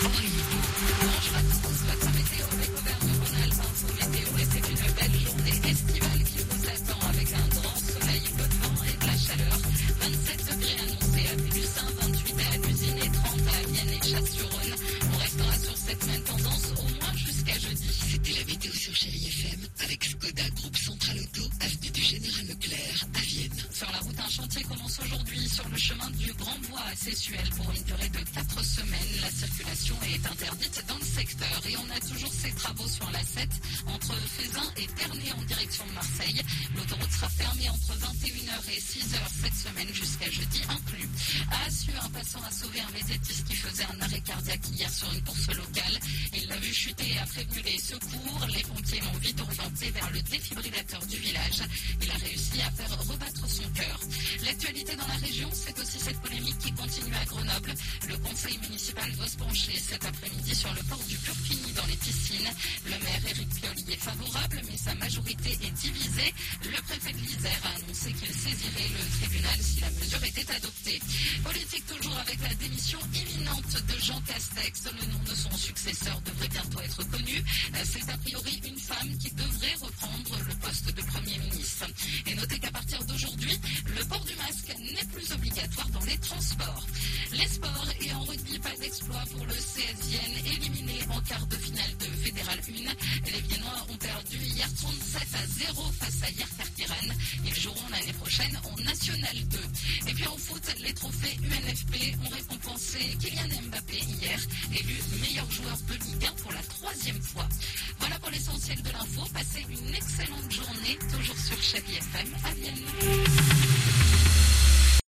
Bonjour à tous, soyez en météo avec Auvergne Ronald Barthes en météo et c'est une belle journée estivale qui vous attend avec un grand soleil, de vent et de la chaleur. 27 degrés annoncés à Villoussin, 28 à Abusine et 30 à Vienne et Châte-sur-Rhône. On restera sur cette même tendance au moins jusqu'à jeudi. C'était la météo sur Chérie FM avec Skoda Groupe Central Auto, avenue du Général commence aujourd'hui sur le chemin du Grand Bois à Sessuel pour une durée de 4 semaines? La circulation est interdite dans le secteur et on a toujours ces travaux sur la 7 entre Fézin et Ternay en direction de Marseille. L'autoroute sera fermée entre 21h et 6h cette semaine jusqu'à jeudi inclus. À Assu, un passant a sauvé un vététiste qui faisait un arrêt cardiaque hier sur une course locale. Il l'a vu chuter et a prévenu secours. Les pompiers l'ont vite orienté vers le défibrillateur du village. Dans la région, c'est aussi cette polémique qui continue à Grenoble. Le conseil municipal va se pencher cet après-midi sur le port du Purfini dans les piscines. Le maire Éric Piolle est favorable, mais sa majorité est divisée. Le préfet de l'Isère a annoncé qu'il saisirait le tribunal si la mesure était adoptée. Politique toujours avec la démission imminente de Jean Castex. Le nom de son successeur devrait bientôt être connu. C'est a priori une femme qui devrait reprendre le poste de Premier ministre. Et notez qu'à n'est plus obligatoire dans les transports. Les sports et en rugby, pas d'exploit pour le CS éliminé en quart de finale de Fédéral 1. Les Viennois ont perdu hier 37 à 0 face à Yerfertiran. Ils joueront l'année prochaine en National 2. Et puis en foot, les trophées UNFP ont récompensé Kylian Mbappé hier, élu meilleur joueur de Ligue 1 pour la troisième fois. Voilà pour l'essentiel de l'info. Passez une excellente journée, toujours sur Chérie FM à Vienne.